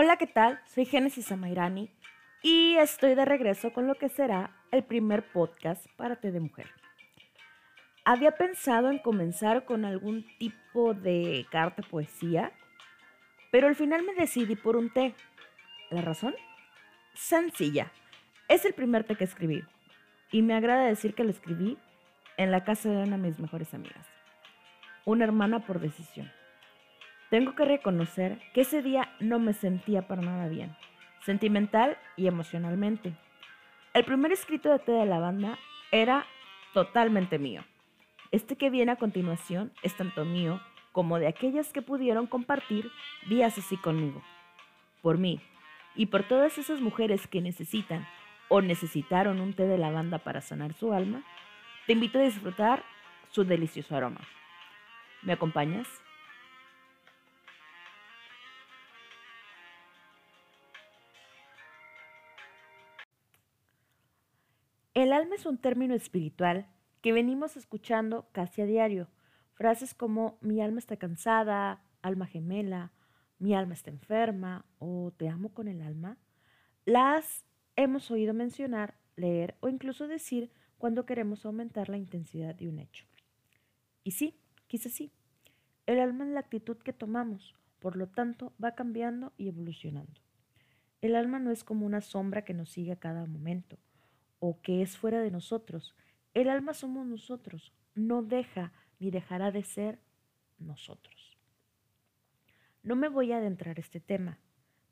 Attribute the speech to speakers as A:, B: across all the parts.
A: Hola, ¿qué tal? Soy Génesis Amairani y estoy de regreso con lo que será el primer podcast para Té de Mujer. Había pensado en comenzar con algún tipo de carta poesía, pero al final me decidí por un té. ¿La razón? Sencilla. Es el primer té que escribí y me agrada decir que lo escribí en la casa de una de mis mejores amigas, una hermana por decisión. Tengo que reconocer que ese día no me sentía para nada bien, sentimental y emocionalmente. El primer escrito de té de la banda era totalmente mío. Este que viene a continuación es tanto mío como de aquellas que pudieron compartir días así conmigo. Por mí y por todas esas mujeres que necesitan o necesitaron un té de lavanda para sanar su alma, te invito a disfrutar su delicioso aroma. ¿Me acompañas? El alma es un término espiritual que venimos escuchando casi a diario. Frases como mi alma está cansada, alma gemela, mi alma está enferma o te amo con el alma, las hemos oído mencionar, leer o incluso decir cuando queremos aumentar la intensidad de un hecho. Y sí, quizás sí. El alma es la actitud que tomamos, por lo tanto va cambiando y evolucionando. El alma no es como una sombra que nos sigue a cada momento o que es fuera de nosotros. El alma somos nosotros, no deja ni dejará de ser nosotros. No me voy a adentrar este tema,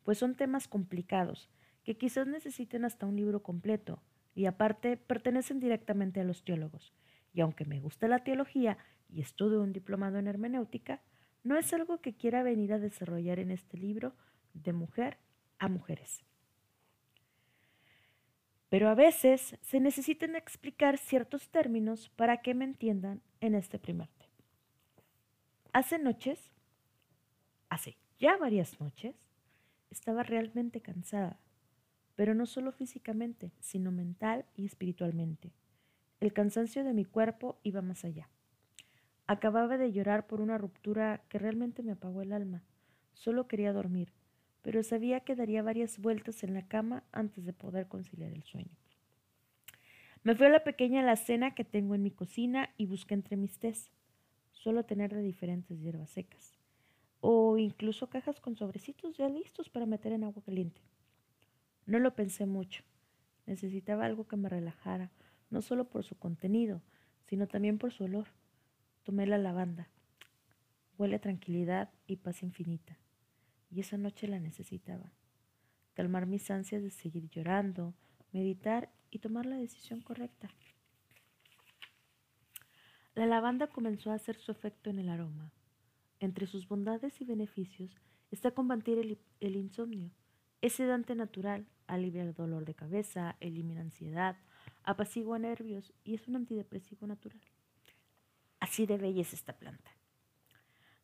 A: pues son temas complicados que quizás necesiten hasta un libro completo y aparte pertenecen directamente a los teólogos. Y aunque me gusta la teología y estudio un diplomado en hermenéutica, no es algo que quiera venir a desarrollar en este libro de mujer a mujeres pero a veces se necesitan explicar ciertos términos para que me entiendan en este primer tema. Hace noches, hace ya varias noches, estaba realmente cansada, pero no solo físicamente, sino mental y espiritualmente. El cansancio de mi cuerpo iba más allá. Acababa de llorar por una ruptura que realmente me apagó el alma. Solo quería dormir, pero sabía que daría varias vueltas en la cama antes de poder conciliar el sueño. Me fui a la pequeña alacena que tengo en mi cocina y busqué entre mis tés. Suelo tener de diferentes hierbas secas. O incluso cajas con sobrecitos ya listos para meter en agua caliente. No lo pensé mucho. Necesitaba algo que me relajara, no solo por su contenido, sino también por su olor. Tomé la lavanda. Huele tranquilidad y paz infinita y esa noche la necesitaba. Calmar mis ansias de seguir llorando, meditar y tomar la decisión correcta. La lavanda comenzó a hacer su efecto en el aroma. Entre sus bondades y beneficios está combatir el, el insomnio. Es sedante natural, alivia el dolor de cabeza, elimina ansiedad, apacigua nervios y es un antidepresivo natural. Así de bella es esta planta.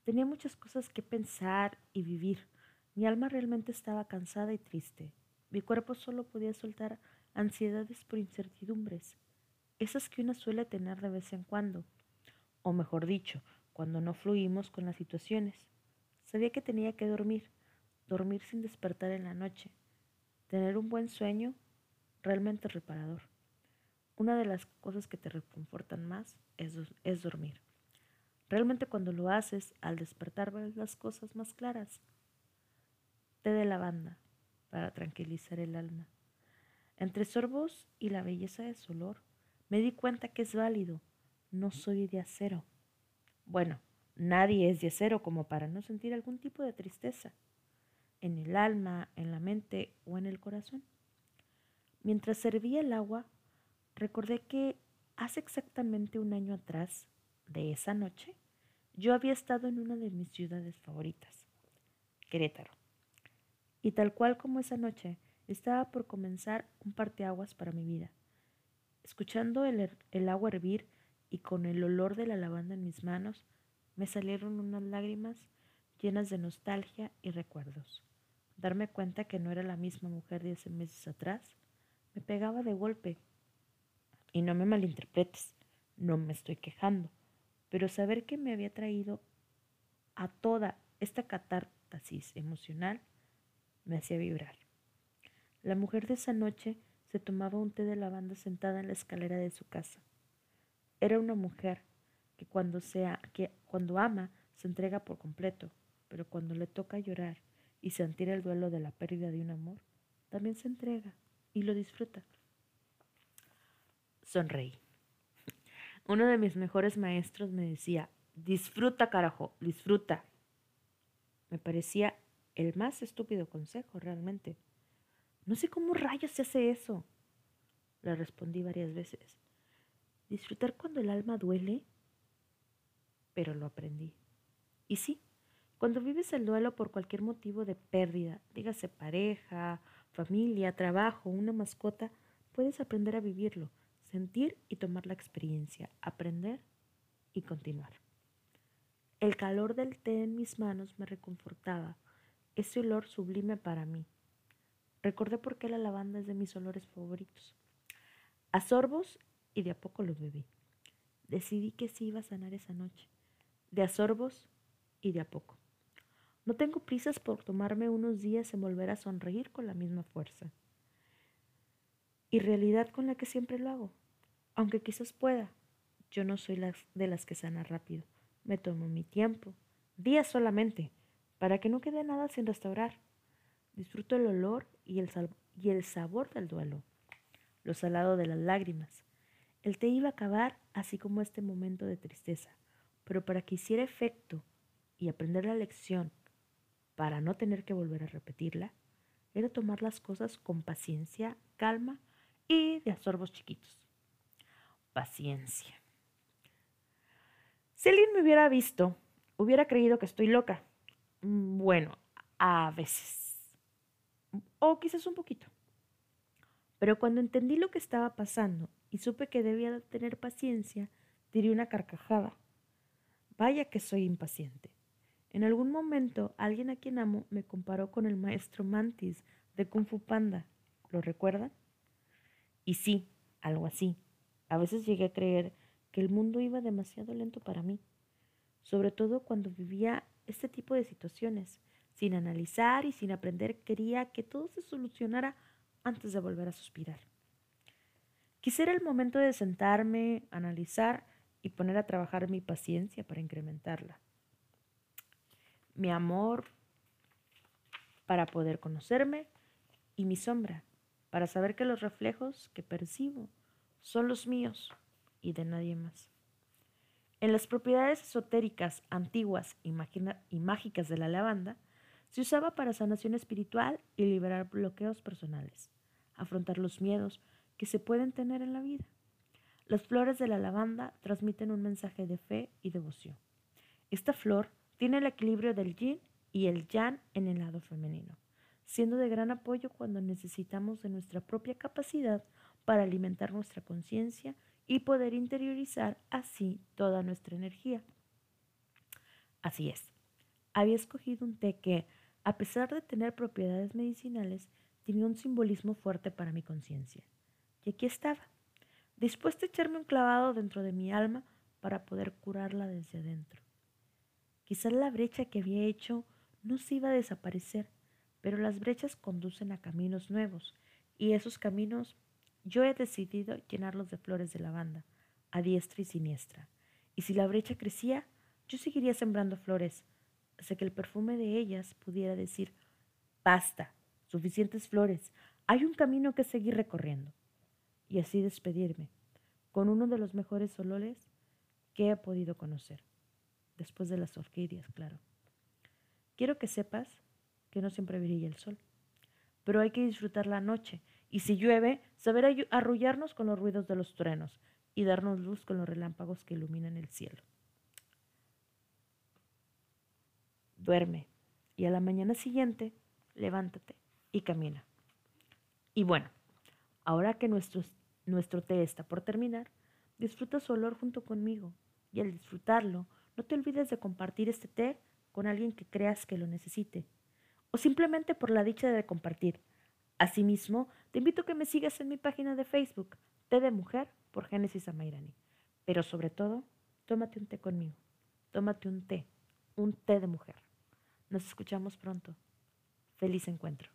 A: Tenía muchas cosas que pensar y vivir, mi alma realmente estaba cansada y triste. Mi cuerpo solo podía soltar ansiedades por incertidumbres, esas que una suele tener de vez en cuando, o mejor dicho, cuando no fluimos con las situaciones. Sabía que tenía que dormir, dormir sin despertar en la noche, tener un buen sueño realmente reparador. Una de las cosas que te reconfortan más es, es dormir. Realmente cuando lo haces, al despertar ves las cosas más claras té de lavanda para tranquilizar el alma. Entre sorbos y la belleza de su olor, me di cuenta que es válido. No soy de acero. Bueno, nadie es de acero como para no sentir algún tipo de tristeza, en el alma, en la mente o en el corazón. Mientras servía el agua, recordé que hace exactamente un año atrás, de esa noche, yo había estado en una de mis ciudades favoritas, Querétaro. Y tal cual como esa noche, estaba por comenzar un parteaguas para mi vida. Escuchando el, el agua hervir y con el olor de la lavanda en mis manos, me salieron unas lágrimas llenas de nostalgia y recuerdos. Darme cuenta que no era la misma mujer de hace meses atrás me pegaba de golpe. Y no me malinterpretes, no me estoy quejando, pero saber que me había traído a toda esta catarsis emocional me hacía vibrar. La mujer de esa noche se tomaba un té de lavanda sentada en la escalera de su casa. Era una mujer que cuando, sea, que cuando ama se entrega por completo, pero cuando le toca llorar y sentir el duelo de la pérdida de un amor, también se entrega y lo disfruta. Sonreí. Uno de mis mejores maestros me decía, disfruta carajo, disfruta. Me parecía el más estúpido consejo realmente. No sé cómo rayos se hace eso. Le respondí varias veces. Disfrutar cuando el alma duele. Pero lo aprendí. Y sí, cuando vives el duelo por cualquier motivo de pérdida, dígase pareja, familia, trabajo, una mascota, puedes aprender a vivirlo, sentir y tomar la experiencia, aprender y continuar. El calor del té en mis manos me reconfortaba, ese olor sublime para mí. Recordé por qué la lavanda es de mis olores favoritos. A sorbos y de a poco lo bebí. Decidí que sí iba a sanar esa noche. De a sorbos y de a poco. No tengo prisas por tomarme unos días en volver a sonreír con la misma fuerza. Y realidad con la que siempre lo hago. Aunque quizás pueda, yo no soy de las que sana rápido. Me tomo mi tiempo, días solamente, para que no quede nada sin restaurar. Disfruto el olor y el, sabor del duelo, lo salado de las lágrimas. El té iba a acabar así como este momento de tristeza, pero para que hiciera efecto y aprender la lección, para no tener que volver a repetirla, era tomar las cosas con paciencia, calma y de asorbos chiquitos. Paciencia. Si alguien me hubiera visto, hubiera creído que estoy loca. Mm, bueno, a veces. O quizás un poquito. Pero cuando entendí lo que estaba pasando y supe que debía tener paciencia, tiré una carcajada. Vaya que soy impaciente. En algún momento, alguien a quien amo me comparó con el maestro Mantis de Kung Fu Panda. ¿Lo recuerdan? Y sí, algo así. A veces llegué a creer que el mundo iba demasiado lento para mí, sobre todo cuando vivía este tipo de situaciones. Sin analizar y sin aprender quería que todo se solucionara antes de volver a suspirar. Quisiera el momento de sentarme, analizar y poner a trabajar mi paciencia para incrementarla. Mi amor para poder conocerme y mi sombra para saber que los reflejos que percibo son los míos y de nadie más. En las propiedades esotéricas antiguas y, mágicas de la lavanda, se usaba para sanación espiritual y liberar bloqueos personales, afrontar los miedos que se pueden tener en la vida. Las flores de la lavanda transmiten un mensaje de fe y devoción. Esta flor tiene el equilibrio del yin y el yang en el lado femenino, siendo de gran apoyo cuando necesitamos de nuestra propia capacidad para alimentar nuestra conciencia y poder interiorizar así toda nuestra energía. Así es, había escogido un té que, a pesar de tener propiedades medicinales, tenía un simbolismo fuerte para mi conciencia. Y aquí estaba, dispuesta a echarme un clavado dentro de mi alma para poder curarla desde adentro. Quizás la brecha que había hecho no se iba a desaparecer, pero las brechas conducen a caminos nuevos, y esos caminos yo he decidido llenarlos de flores de lavanda, a diestra y siniestra. Y si la brecha crecía, yo seguiría sembrando flores, hasta que el perfume de ellas pudiera decir, basta, suficientes flores, hay un camino que seguir recorriendo. Y así despedirme, con uno de los mejores olores que he podido conocer, después de las orquídeas, claro. Quiero que sepas que no siempre brilla el sol, pero hay que disfrutar la noche y si llueve, saber arrullarnos con los ruidos de los truenos y darnos luz con los relámpagos que iluminan el cielo. Duerme y a la mañana siguiente levántate y camina. Y bueno, ahora que nuestro, nuestro té está por terminar, disfruta su olor junto conmigo y al disfrutarlo, no te olvides de compartir este té con alguien que creas que lo necesite o simplemente por la dicha de compartir Asimismo, te invito a que me sigas en mi página de Facebook, Té de Mujer por Génesis Amairani. Pero sobre todo, tómate un té conmigo. Tómate un té, un té de mujer. Nos escuchamos pronto. Feliz encuentro.